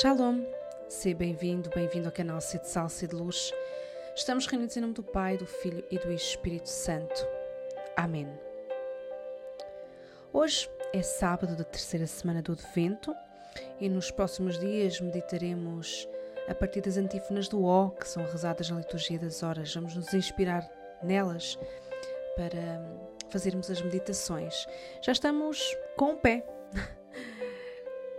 Shalom, seja bem-vindo, bem-vindo ao canal Sede Sal, Sede Luz. Estamos reunidos em nome do Pai, do Filho e do Espírito Santo. Amém. Hoje é sábado da terceira semana do Advento e nos próximos dias meditaremos a partir das antífonas do O, que são rezadas na liturgia das horas. Vamos nos inspirar nelas para fazermos as meditações. Já estamos com o pé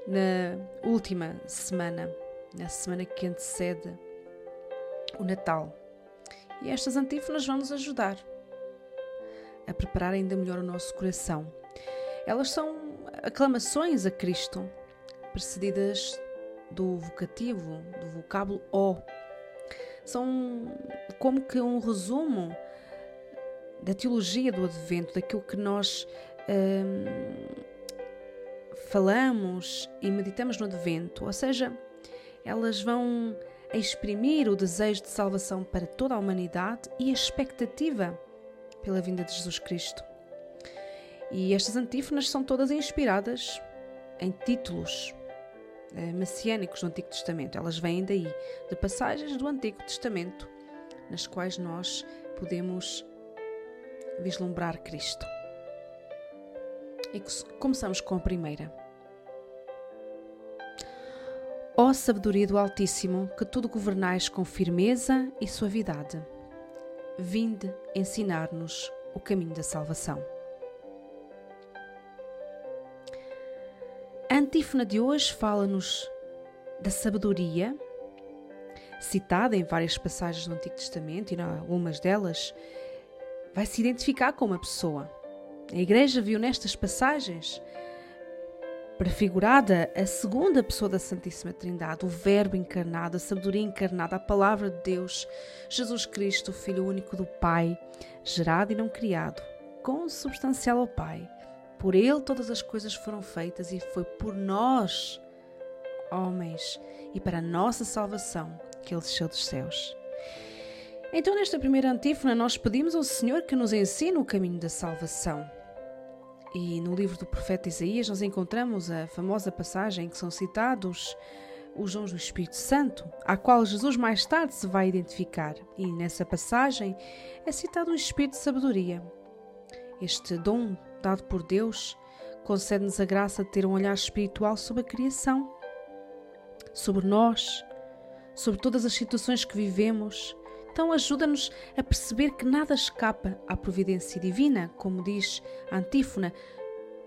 na última semana, na semana que antecede o Natal. E estas antífonas vão nos ajudar a preparar ainda melhor o nosso coração. Elas são aclamações a Cristo, precedidas do vocativo, do vocábulo O. São como que um resumo da teologia do Advento, daquilo que nós hum, falamos e meditamos no Advento, ou seja, elas vão exprimir o desejo de salvação para toda a humanidade e a expectativa pela vinda de Jesus Cristo. E estas antífonas são todas inspiradas em títulos eh, messiânicos do Antigo Testamento. Elas vêm daí, de passagens do Antigo Testamento, nas quais nós podemos vislumbrar Cristo. E começamos com a primeira. Ó sabedoria do Altíssimo, que tudo governais com firmeza e suavidade, vinde ensinar-nos o caminho da salvação. A antífona de hoje fala-nos da sabedoria, citada em várias passagens do Antigo Testamento e em algumas delas vai se identificar com uma pessoa. A Igreja viu nestas passagens prefigurada a segunda pessoa da Santíssima Trindade, o Verbo encarnado, a sabedoria encarnada, a palavra de Deus, Jesus Cristo, o Filho único do Pai, gerado e não criado, consubstancial ao Pai. Por Ele todas as coisas foram feitas e foi por nós, homens, e para a nossa salvação que Ele desceu dos céus. Então, nesta primeira antífona, nós pedimos ao Senhor que nos ensine o caminho da salvação. E no livro do profeta Isaías, nós encontramos a famosa passagem em que são citados os dons do Espírito Santo, à qual Jesus mais tarde se vai identificar. E nessa passagem é citado o Espírito de sabedoria. Este dom dado por Deus concede-nos a graça de ter um olhar espiritual sobre a criação, sobre nós, sobre todas as situações que vivemos então ajuda-nos a perceber que nada escapa à providência divina, como diz a antífona,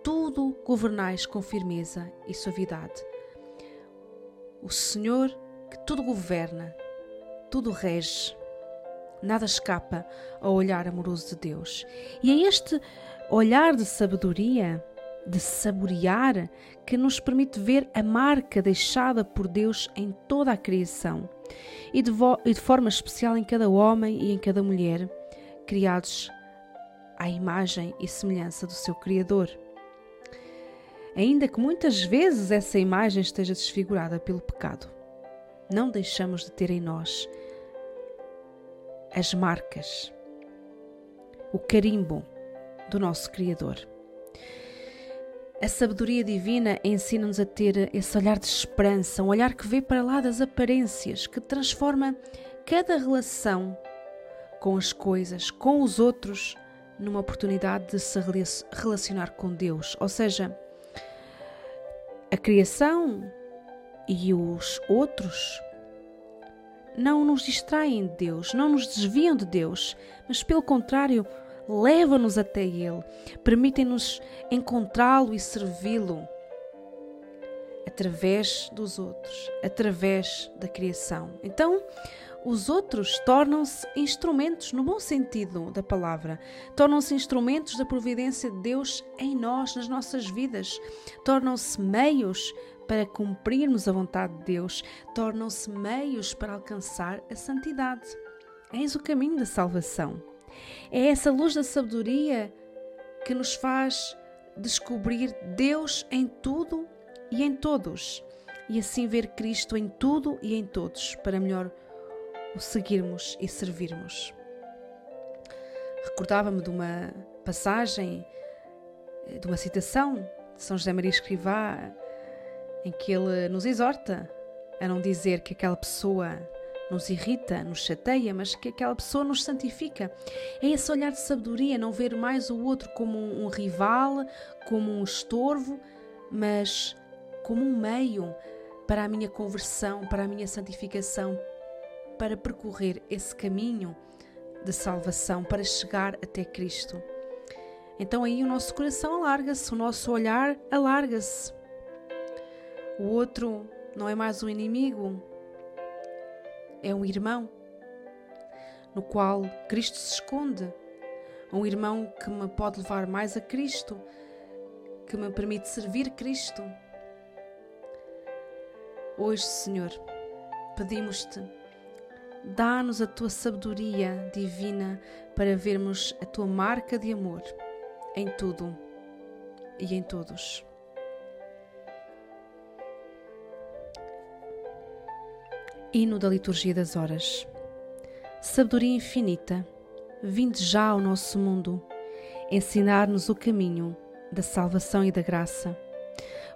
tudo governais com firmeza e suavidade. O Senhor que tudo governa, tudo rege, nada escapa ao olhar amoroso de Deus. E é este olhar de sabedoria, de saborear, que nos permite ver a marca deixada por Deus em toda a criação e de, e de forma especial em cada homem e em cada mulher, criados à imagem e semelhança do seu Criador. Ainda que muitas vezes essa imagem esteja desfigurada pelo pecado, não deixamos de ter em nós as marcas, o carimbo do nosso Criador. A sabedoria divina ensina-nos a ter esse olhar de esperança, um olhar que vê para lá das aparências, que transforma cada relação com as coisas, com os outros, numa oportunidade de se relacionar com Deus. Ou seja, a criação e os outros não nos distraem de Deus, não nos desviam de Deus, mas pelo contrário, leva-nos até Ele, permitem-nos encontrá-lo e servi-lo através dos outros, através da criação. Então, os outros tornam-se instrumentos, no bom sentido da palavra, tornam-se instrumentos da providência de Deus em nós, nas nossas vidas, tornam-se meios para cumprirmos a vontade de Deus, tornam-se meios para alcançar a santidade. Eis o caminho da salvação. É essa luz da sabedoria que nos faz descobrir Deus em tudo e em todos, e assim ver Cristo em tudo e em todos, para melhor o seguirmos e servirmos. Recordava-me de uma passagem, de uma citação de São José Maria Escrivá, em que ele nos exorta a não dizer que aquela pessoa nos irrita, nos chateia, mas que aquela pessoa nos santifica. É esse olhar de sabedoria, não ver mais o outro como um, rival, como um estorvo, mas como um meio para a minha conversão, para a minha santificação, para percorrer esse caminho de salvação, para chegar até Cristo. Então aí o nosso coração alarga-se, o nosso olhar alarga-se. O outro não é mais um inimigo, é um irmão no qual Cristo se esconde. Um irmão que me pode levar mais a Cristo, que me permite servir Cristo. Hoje, Senhor, pedimos-te, dá-nos a tua sabedoria divina para vermos a tua marca de amor em tudo e em todos. Hino da Liturgia das Horas. Sabedoria infinita, vinde já ao nosso mundo, ensinar-nos o caminho da salvação e da graça.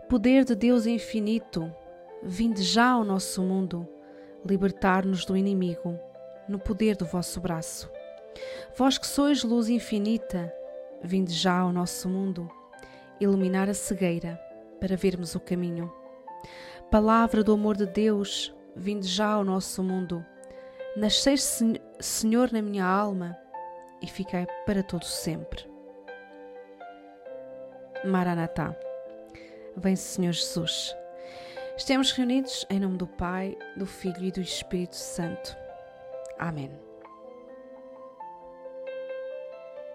Poder de Deus infinito, vinde já ao nosso mundo, libertar-nos do inimigo, no poder do vosso braço. Vós que sois luz infinita, vinde já ao nosso mundo, iluminar a cegueira para vermos o caminho. Palavra do amor de Deus, vinde já ao nosso mundo. Nasceste, Senhor, na minha alma e fiquei para todo sempre. Maranatá. Vem, Senhor Jesus. Estamos reunidos em nome do Pai, do Filho e do Espírito Santo. Amém.